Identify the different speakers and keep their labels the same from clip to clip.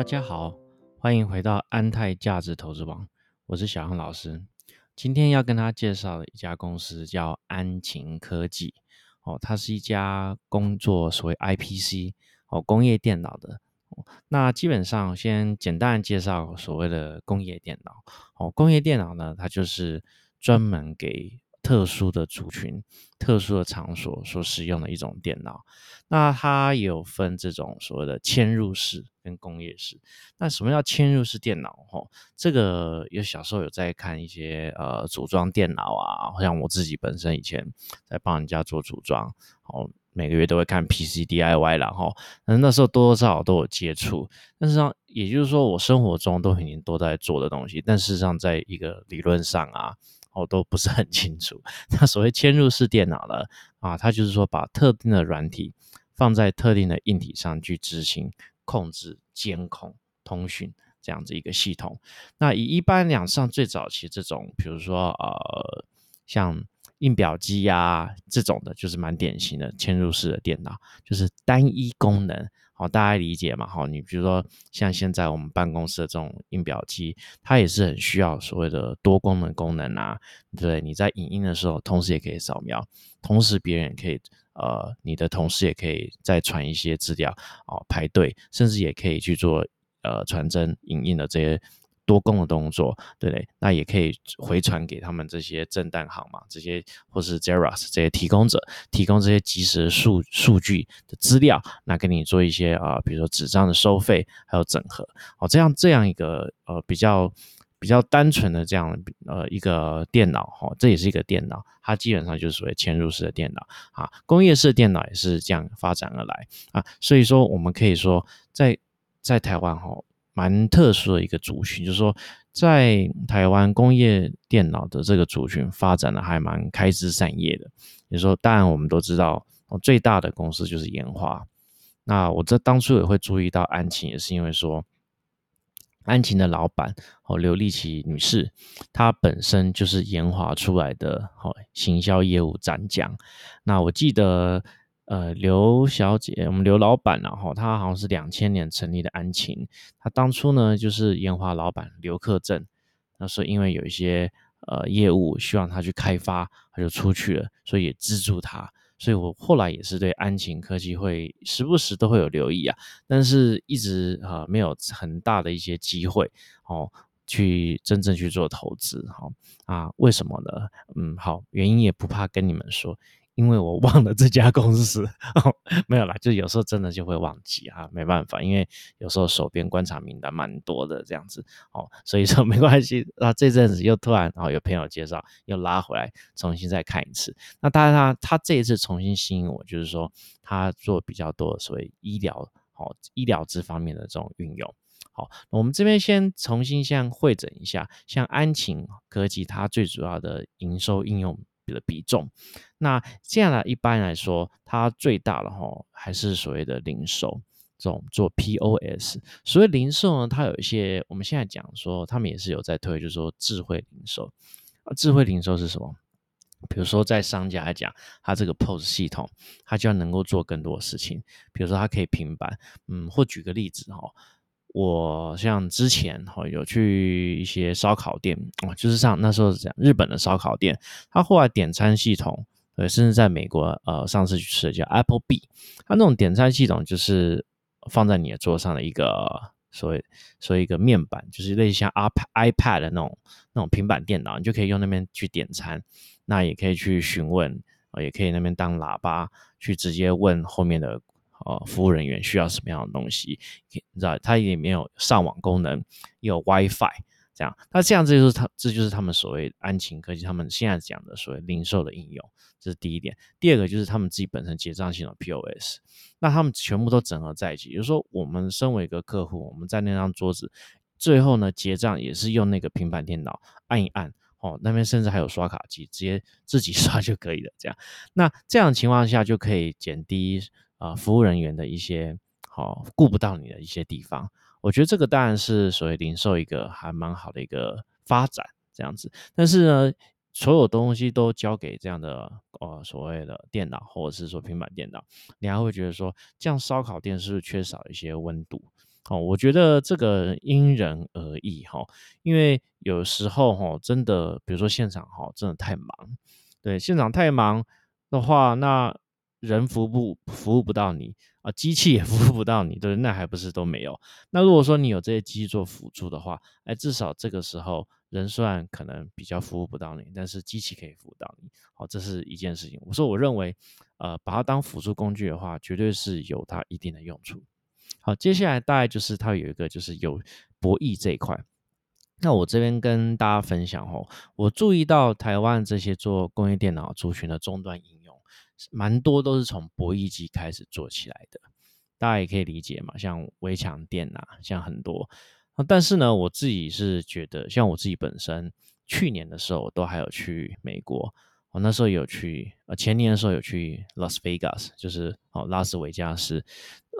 Speaker 1: 大家好，欢迎回到安泰价值投资网，我是小杨老师。今天要跟他介绍的一家公司叫安晴科技哦，它是一家工作所谓 IPC 哦工业电脑的。那基本上先简单介绍所谓的工业电脑哦，工业电脑呢，它就是专门给特殊的族群、特殊的场所所使用的一种电脑。那它有分这种所谓的嵌入式跟工业式。那什么叫嵌入式电脑？吼，这个有小时候有在看一些呃组装电脑啊，像我自己本身以前在帮人家做组装，哦，每个月都会看 PC DIY 啦，吼，那那时候多多少少都有接触。但是上，也就是说我生活中都已经都在做的东西，但事实上在一个理论上啊。我都不是很清楚。那所谓嵌入式电脑呢？啊，它就是说把特定的软体放在特定的硬体上去执行控制、监控、通讯这样子一个系统。那以一般两上最早期这种，比如说呃，像印表机呀这种的，就是蛮典型的嵌入式的电脑，就是单一功能。哦，大家理解嘛？好，你比如说像现在我们办公室的这种印表机，它也是很需要所谓的多功能功能啊。对，你在影印的时候，同时也可以扫描，同时别人也可以，呃，你的同事也可以再传一些资料哦，排队，甚至也可以去做呃传真、影印的这些。多功的动作，对不对？那也可以回传给他们这些正蛋行嘛，这些或是 Xerox 这些提供者，提供这些即时数数据的资料，那给你做一些啊，比如说纸张的收费，还有整合，哦，这样这样一个呃比较比较单纯的这样呃一个电脑哈，这也是一个电脑，它基本上就是所谓嵌入式的电脑啊，工业式电脑也是这样发展而来啊，所以说我们可以说在在台湾哈。蛮特殊的一个族群，就是说，在台湾工业电脑的这个族群发展的还蛮开枝散叶的。你说，当然我们都知道，最大的公司就是研华。那我这当初也会注意到安晴，也是因为说，安晴的老板哦刘丽琪女士，她本身就是研华出来的，哦行销业务展讲。那我记得。呃，刘小姐，我们刘老板，然后他好像是两千年成立的安晴，他当初呢就是烟花老板刘克正，那时候因为有一些呃业务希望他去开发，他就出去了，所以也资助他，所以我后来也是对安晴科技会时不时都会有留意啊，但是一直啊没有很大的一些机会哦，去真正去做投资，好啊，为什么呢？嗯，好，原因也不怕跟你们说。因为我忘了这家公司，没有啦，就有时候真的就会忘记啊，没办法，因为有时候手边观察名单蛮多的这样子哦，所以说没关系。那这阵子又突然哦有朋友介绍，又拉回来重新再看一次。那当然他他这一次重新吸引我，就是说他做比较多所谓医疗哦医疗这方面的这种运用。好，我们这边先重新先会诊一下，像安晴科技它最主要的营收应用。的比重，那接下来？一般来说，它最大的哈还是所谓的零售，这种做 POS。所谓零售呢，它有一些，我们现在讲说，他们也是有在推，就是说智慧零售。智慧零售是什么？比如说在商家来讲，它这个 POS 系统，它就能够做更多的事情。比如说，它可以平板，嗯，或举个例子哈。我像之前哈有去一些烧烤店哦，就是像那时候讲日本的烧烤店，它后来点餐系统，呃，甚至在美国呃上次去吃的叫 Apple B，它那种点餐系统就是放在你的桌上的一个所谓所谓一个面板，就是类似像 iPad iPad 的那种那种平板电脑，你就可以用那边去点餐，那也可以去询问啊，也可以那边当喇叭去直接问后面的。哦，服务人员需要什么样的东西？你知道，它也没有上网功能，有 WiFi 这样。那这样子就是它，这就是他们所谓安晴科技他们现在讲的所谓零售的应用，这是第一点。第二个就是他们自己本身结账系统 POS，那他们全部都整合在一起。就是说，我们身为一个客户，我们在那张桌子，最后呢结账也是用那个平板电脑按一按，哦，那边甚至还有刷卡机，直接自己刷就可以了。这样，那这样的情况下就可以减低。啊，服务人员的一些好顾不到你的一些地方，我觉得这个当然是所谓零售一个还蛮好的一个发展这样子。但是呢，所有东西都交给这样的呃所谓的电脑或者是说平板电脑，你还会觉得说，这样烧烤店是不是缺少一些温度？哦，我觉得这个因人而异哈，因为有时候哈，真的，比如说现场哈，真的太忙，对，现场太忙的话，那人服务服务不到你啊，机器也 服务不到你，对，那还不是都没有？那如果说你有这些机器做辅助的话，哎，至少这个时候人虽然可能比较服务不到你，但是机器可以服务到你，好，这是一件事情。我说我认为，呃，把它当辅助工具的话，绝对是有它一定的用处。好，接下来大概就是它有一个就是有博弈这一块。那我这边跟大家分享哦，我注意到台湾这些做工业电脑族群的终端应，蛮多都是从博弈机开始做起来的。大家也可以理解嘛，像微强电啊，像很多。但是呢，我自己是觉得，像我自己本身去年的时候都还有去美国，我那时候有去，呃，前年的时候有去 Las Vegas，就是哦拉斯维加斯。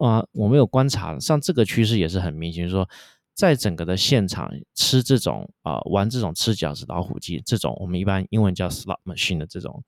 Speaker 1: 啊，我们有观察，像这个趋势也是很明显，说在整个的现场吃这种啊玩这种吃饺子老虎机这种，我们一般英文叫 slot machine 的这种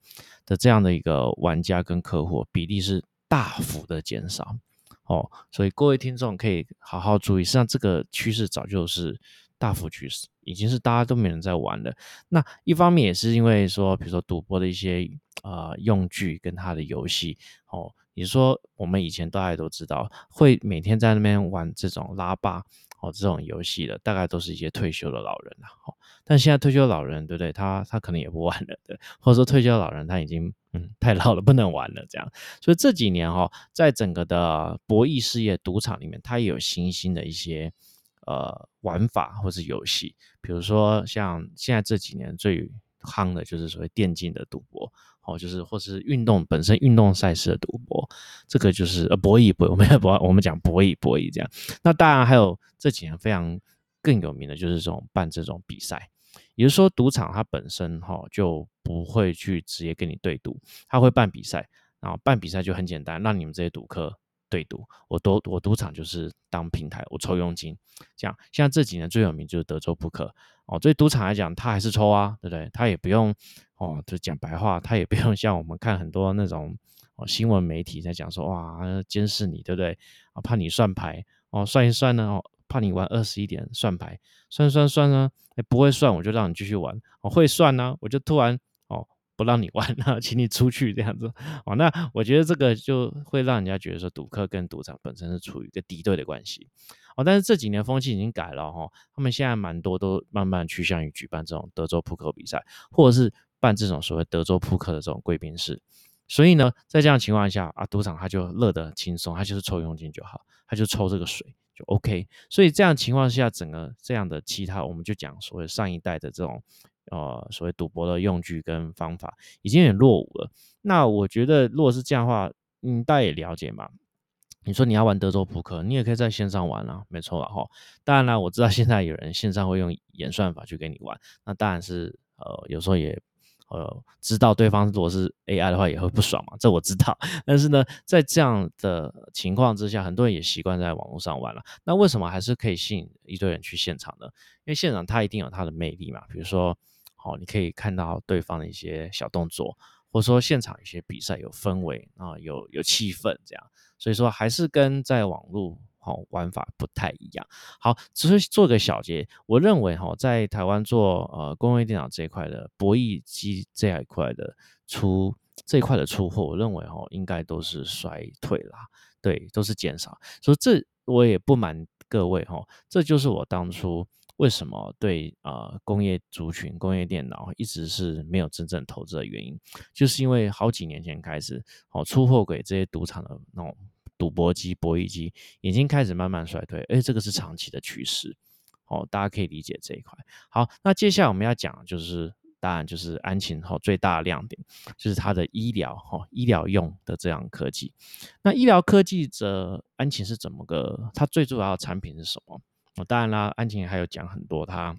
Speaker 1: 的这样的一个玩家跟客户比例是大幅的减少哦，所以各位听众可以好好注意，实际上这个趋势早就是大幅趋势，已经是大家都没人在玩了。那一方面也是因为说，比如说赌博的一些啊用具跟它的游戏哦。你说我们以前大家都知道，会每天在那边玩这种拉霸哦这种游戏的，大概都是一些退休的老人了。哦，但现在退休老人，对不对？他他可能也不玩了，对，或者说退休老人他已经嗯太老了，不能玩了这样。所以这几年哈，在整个的博弈事业赌场里面，它也有新兴的一些呃玩法或是游戏，比如说像现在这几年最夯的就是所谓电竞的赌博。哦，就是或是运动本身运动赛事的赌博，这个就是呃博弈博，我们博 我们讲博弈博弈这样。那当然还有这几年非常更有名的就是这种办这种比赛，也就是说赌场它本身哈就不会去直接跟你对赌，它会办比赛，然后办比赛就很简单，让你们这些赌客对赌，我赌我赌场就是当平台，我抽佣金，这样。像这几年最有名就是德州扑克哦，对赌场来讲，他还是抽啊，对不对？他也不用。哦，就讲白话，他也不用 像我们看很多那种哦新闻媒体在讲说哇监视你，对不对？啊，怕你算牌哦，算一算呢哦，怕你玩二十一点算牌，算算算呢，不会算我就让你继续玩，哦会算呢我就突然不让你玩了，请你出去这样子哦，那我觉得这个就会让人家觉得说赌客跟赌场本身是处于一个敌对的关系哦，但是这几年风气已经改了哈，他们现在蛮多都慢慢趋向于举办这种德州扑克比赛，或者是。办这种所谓德州扑克的这种贵宾室，所以呢，在这样情况下啊，赌场他就乐得轻松，他就是抽佣金就好，他就抽这个水就 OK。所以这样情况下，整个这样的其他，我们就讲所谓上一代的这种呃所谓赌博的用具跟方法已经有点落伍了。那我觉得，如果是这样的话，嗯，大家也了解嘛。你说你要玩德州扑克，你也可以在线上玩啊，没错了哈。当然了，我知道现在有人线上会用演算法去给你玩，那当然是呃有时候也。呃，知道对方如果是 AI 的话，也会不爽嘛？这我知道。但是呢，在这样的情况之下，很多人也习惯在网络上玩了。那为什么还是可以吸引一堆人去现场呢？因为现场它一定有它的魅力嘛。比如说，好，你可以看到对方的一些小动作，或者说现场一些比赛有氛围啊，有有气氛这样。所以说，还是跟在网络。好玩法不太一样。好，只是做个小结。我认为哈，在台湾做呃工业电脑这一块的博弈机这一块的出这一块的出货，我认为哈应该都是衰退啦，对，都是减少。所以这我也不瞒各位哈，这就是我当初为什么对呃工业族群、工业电脑一直是没有真正投资的原因，就是因为好几年前开始，哦出货给这些赌场的那种。赌博机、博弈机已经开始慢慢衰退，而且，这个是长期的趋势，哦，大家可以理解这一块。好，那接下来我们要讲就是，当然就是安晴哈最大的亮点就是它的医疗哈医疗用的这样科技。那医疗科技的安晴是怎么个？它最主要的产品是什么？当然啦，安晴还有讲很多他。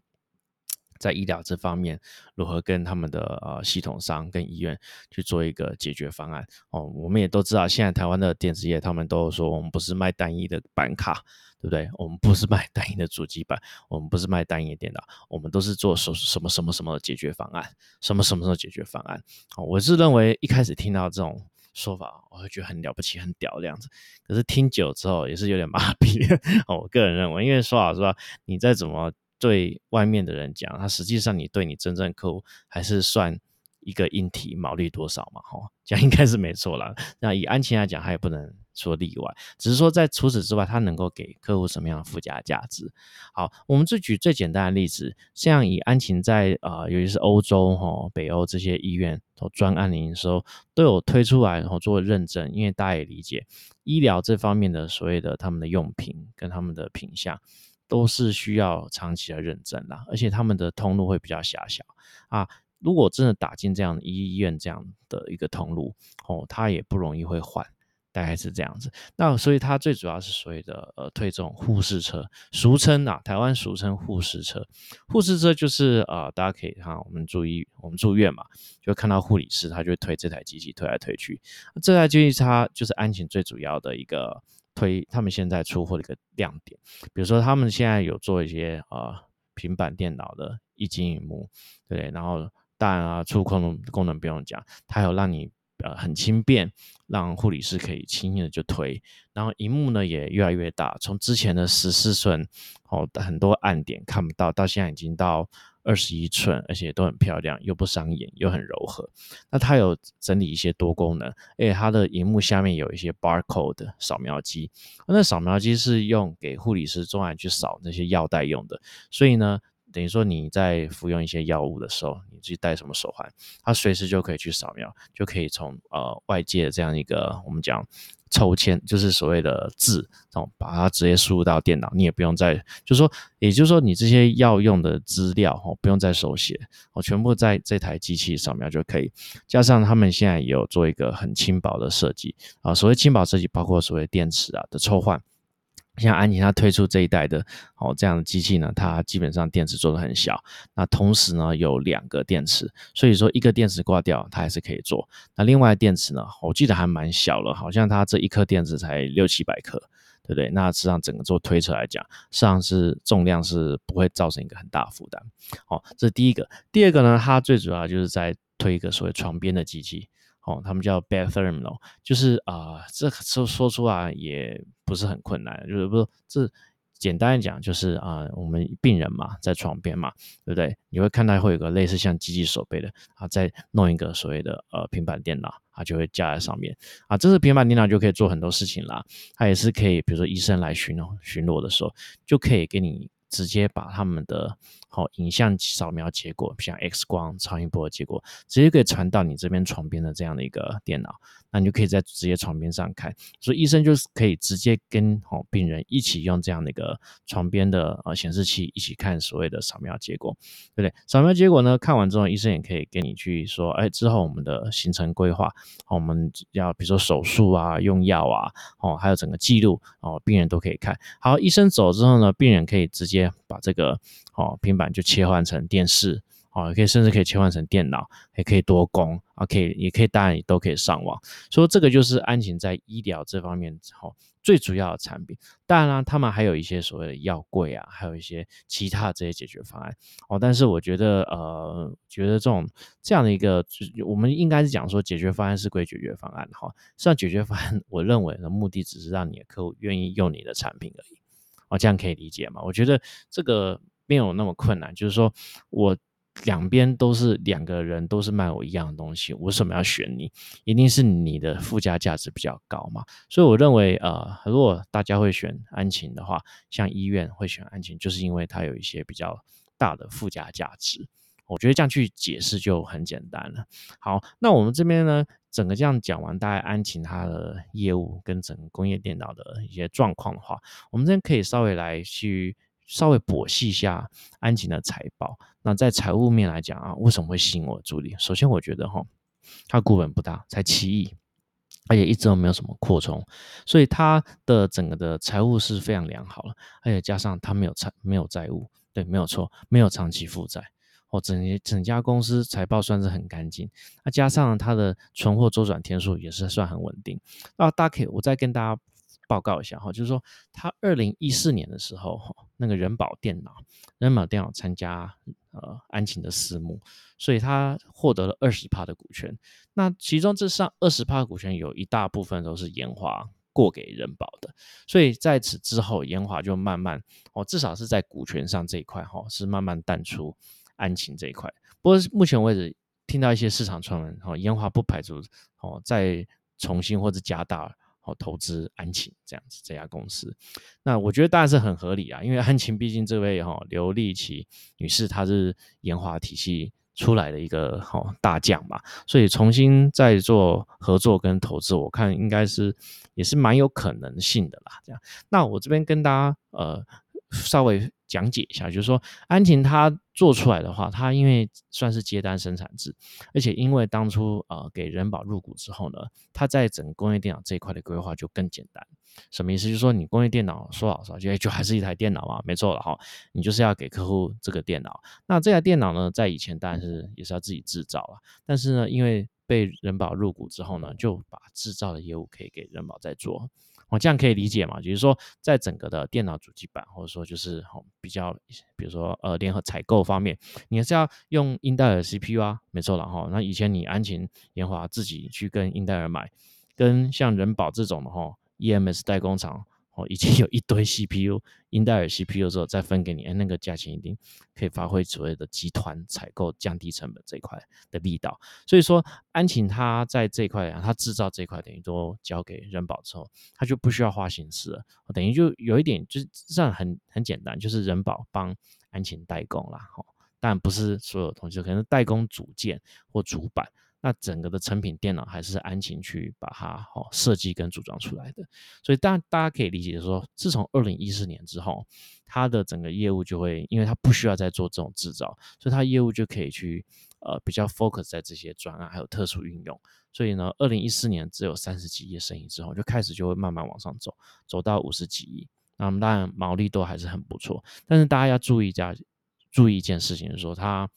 Speaker 1: 在医疗这方面，如何跟他们的呃系统商跟医院去做一个解决方案？哦，我们也都知道，现在台湾的电子业，他们都说我们不是卖单一的板卡，对不对？我们不是卖单一的主机板，我们不是卖单一的电脑，我们都是做什什么什么什么的解决方案，什么什么什么解决方案。哦，我是认为一开始听到这种说法，我会觉得很了不起、很屌这样子。可是听久之后也是有点麻痹。我个人认为，因为说老实话，你再怎么对外面的人讲，他实际上你对你真正客户还是算。一个硬体毛利多少嘛？哈，这样应该是没错啦。那以安琪来讲，他也不能说例外，只是说在除此之外，它能够给客户什么样的附加价值？好，我们就举最简单的例子，像以安晴在呃，尤其是欧洲哈、北欧这些医院做专案的营收都有推出来，然后做认证，因为大家也理解医疗这方面的所谓的他们的用品跟他们的品相都是需要长期的认证啦，而且他们的通路会比较狭小啊。如果真的打进这样医院这样的一个通路，哦，它也不容易会换，大概是这样子。那所以它最主要是所谓的呃推这种护士车，俗称啊，台湾俗称护士车。护士车就是呃，大家可以看我们注意我们住院嘛，就看到护理师，他就会推这台机器推来推去。这台机器它就是安晴最主要的一个推，他们现在出货的一个亮点。比如说他们现在有做一些呃平板电脑的一晶荧幕，对，然后。当然啊，触控功能不用讲，它有让你呃很轻便，让护理师可以轻易的就推。然后荧幕呢也越来越大，从之前的十四寸哦很多暗点看不到，到现在已经到二十一寸，而且都很漂亮，又不伤眼，又很柔和。那它有整理一些多功能，而且它的荧幕下面有一些 barcode 扫描机，那扫描机是用给护理师专门去扫那些药袋用的，所以呢。等于说你在服用一些药物的时候，你自己戴什么手环，它随时就可以去扫描，就可以从呃外界的这样一个我们讲抽签，就是所谓的字，哦，把它直接输入到电脑，你也不用再，就是说，也就是说你这些药用的资料哦，不用再手写，哦，全部在这台机器扫描就可以。加上他们现在也有做一个很轻薄的设计啊，所谓轻薄设计，包括所谓电池啊的抽换。像安妮它推出这一代的哦这样的机器呢，它基本上电池做的很小，那同时呢有两个电池，所以说一个电池挂掉它还是可以做。那另外电池呢，我记得还蛮小了，好像它这一颗电池才六七百克，对不对？那实际上整个做推车来讲，实际上是重量是不会造成一个很大负担。好，这是第一个。第二个呢，它最主要就是在推一个所谓床边的机器。哦，他们叫 bed thermal，就是啊，这说说出来也不是很困难，就是不这简单讲就是啊，我们病人嘛，在床边嘛，对不对？你会看到会有个类似像机器手背的啊，再弄一个所谓的呃平板电脑啊，就会架在上面啊，这是平板电脑就可以做很多事情啦。它也是可以，比如说医生来巡哦巡逻的时候，就可以给你直接把他们的。好，影像扫描结果，像 X 光、超音波的结果，直接可以传到你这边床边的这样的一个电脑，那你就可以在直接床边上看，所以医生就是可以直接跟好病人一起用这样的一个床边的呃显示器一起看所谓的扫描结果，对不对？扫描结果呢，看完之后，医生也可以跟你去说，哎，之后我们的行程规划，我们要比如说手术啊、用药啊，哦，还有整个记录哦，病人都可以看。好，医生走之后呢，病人可以直接把这个。哦，平板就切换成电视，哦，也可以甚至可以切换成电脑，也可以多功，啊，可以也可以，当然也都可以上网。所以这个就是安晴在医疗这方面，哦，最主要的产品。当然啦，他们还有一些所谓的药柜啊，还有一些其他这些解决方案。哦，但是我觉得，呃，觉得这种这样的一个，我们应该是讲说，解决方案是归解决方案，哈，实际上解决方案，我认为的目的只是让你的客户愿意用你的产品而已。哦，这样可以理解吗？我觉得这个。没有那么困难，就是说我两边都是两个人都是卖我一样的东西，我为什么要选你？一定是你的附加价值比较高嘛。所以我认为，呃，如果大家会选安晴的话，像医院会选安晴，就是因为它有一些比较大的附加价值。我觉得这样去解释就很简单了。好，那我们这边呢，整个这样讲完，大概安晴它的业务跟整个工业电脑的一些状况的话，我们这边可以稍微来去。稍微剖析一下安晴的财报。那在财务面来讲啊，为什么会吸引我的助理？首先，我觉得哈，它股本不大，才七亿，而且一直都没有什么扩充，所以它的整个的财务是非常良好了。而且加上它没有债，没有债务，对，没有错，没有长期负债。哦，整整家公司财报算是很干净。那加上它的存货周转天数也是算很稳定。那大家可以，我再跟大家。报告一下哈，就是说他二零一四年的时候，那个人保电脑，人保电脑参加呃安晴的私募，所以他获得了二十趴的股权。那其中这上二十趴股权有一大部分都是研华过给人保的，所以在此之后，研华就慢慢哦，至少是在股权上这一块哈，是慢慢淡出安晴这一块。不过目前为止，听到一些市场传闻，哦，研华不排除哦再重新或者加大。哦，投资安晴这样子这家公司，那我觉得当然是很合理啊，因为安晴毕竟这位哈刘丽琪女士，她是研华体系出来的一个哈大将嘛，所以重新再做合作跟投资，我看应该是也是蛮有可能性的啦。这样，那我这边跟大家呃稍微。讲解一下，就是说安晴它做出来的话，它因为算是接单生产制，而且因为当初呃给人保入股之后呢，它在整工业电脑这一块的规划就更简单。什么意思？就是说你工业电脑说老实话，就就还是一台电脑嘛，没错了哈。你就是要给客户这个电脑，那这台电脑呢，在以前当然是也是要自己制造了，但是呢，因为被人保入股之后呢，就把制造的业务可以给人保在做。我这样可以理解嘛？就是说，在整个的电脑主机板，或者说就是比较，比如说呃联合采购方面，你还是要用英特尔 CPU 啊，没错了哈。那以前你安晴研华自己去跟英特尔买，跟像人保这种的哈 EMS 代工厂。哦，已经有一堆 CPU，英戴尔 CPU 之后再分给你，哎，那个价钱一定可以发挥所谓的集团采购降低成本这一块的力道。所以说，安晴它在这一块啊，它制造这一块等于都交给人保之后，它就不需要花心思了，等于就有一点就是这样很很简单，就是人保帮安晴代工啦，哈，但不是所有东西，可能代工组件或主板。那整个的成品电脑还是安晴去把它哦设计跟组装出来的，所以大大家可以理解说，自从二零一四年之后，它的整个业务就会，因为它不需要再做这种制造，所以它业务就可以去呃比较 focus 在这些专案还有特殊运用。所以呢，二零一四年只有三十几亿生意之后，就开始就会慢慢往上走，走到五十几亿。那么当然毛利都还是很不错，但是大家要注意一下，注意一件事情，是说它。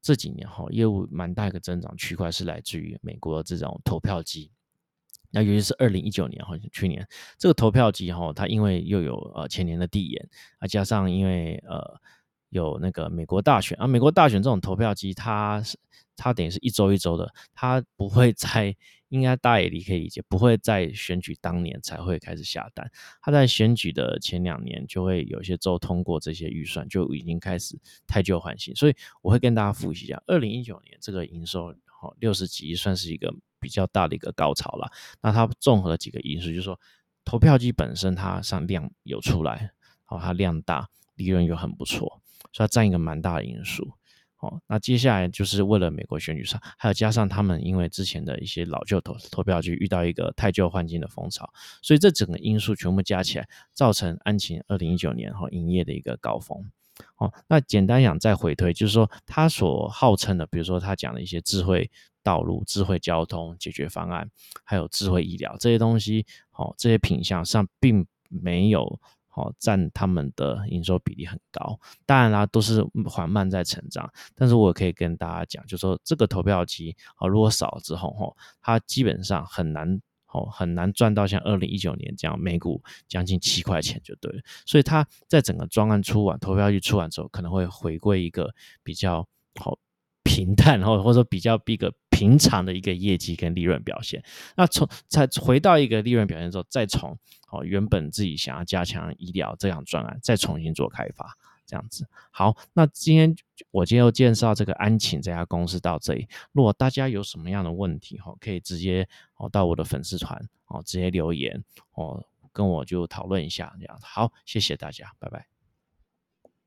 Speaker 1: 这几年哈，业务蛮大一个增长区块是来自于美国这种投票机，那尤其是二零一九年好像，去年这个投票机哈，它因为又有呃前年的递延啊，加上因为呃有那个美国大选啊，美国大选这种投票机，它是它等于是一周一周的，它不会在。应该大家也理可以理解，不会在选举当年才会开始下单，他在选举的前两年就会有些州通过这些预算，就已经开始太旧换新。所以我会跟大家复习一下，二零一九年这个营收好六十几亿，算是一个比较大的一个高潮了。那它综合几个因素，就是说投票机本身它上量有出来，好，它量大，利润又很不错，所以占一个蛮大的因素。哦，那接下来就是为了美国选举上，还有加上他们因为之前的一些老旧投投票局遇到一个太旧换新的风潮，所以这整个因素全部加起来，造成安晴二零一九年哈营业的一个高峰。哦，那简单讲再回推，就是说他所号称的，比如说他讲的一些智慧道路、智慧交通解决方案，还有智慧医疗这些东西，哦，这些品相上并没有。哦，占他们的营收比例很高，当然啦，都是缓慢在成长。但是我可以跟大家讲，就说这个投票机哦，如果少了之后，哈，它基本上很难，哦，很难赚到像二零一九年这样每股将近七块钱就对了。所以它在整个专案出完，投票机出完之后，可能会回归一个比较好平淡，然后或者说比较一个平常的一个业绩跟利润表现。那从再回到一个利润表现之后，再从哦，原本自己想要加强医疗这样专案，再重新做开发，这样子。好，那今天我今天又介绍这个安晴这家公司到这里。如果大家有什么样的问题，哈，可以直接哦到我的粉丝团哦直接留言哦，跟我就讨论一下这样。好，谢谢大家，拜拜。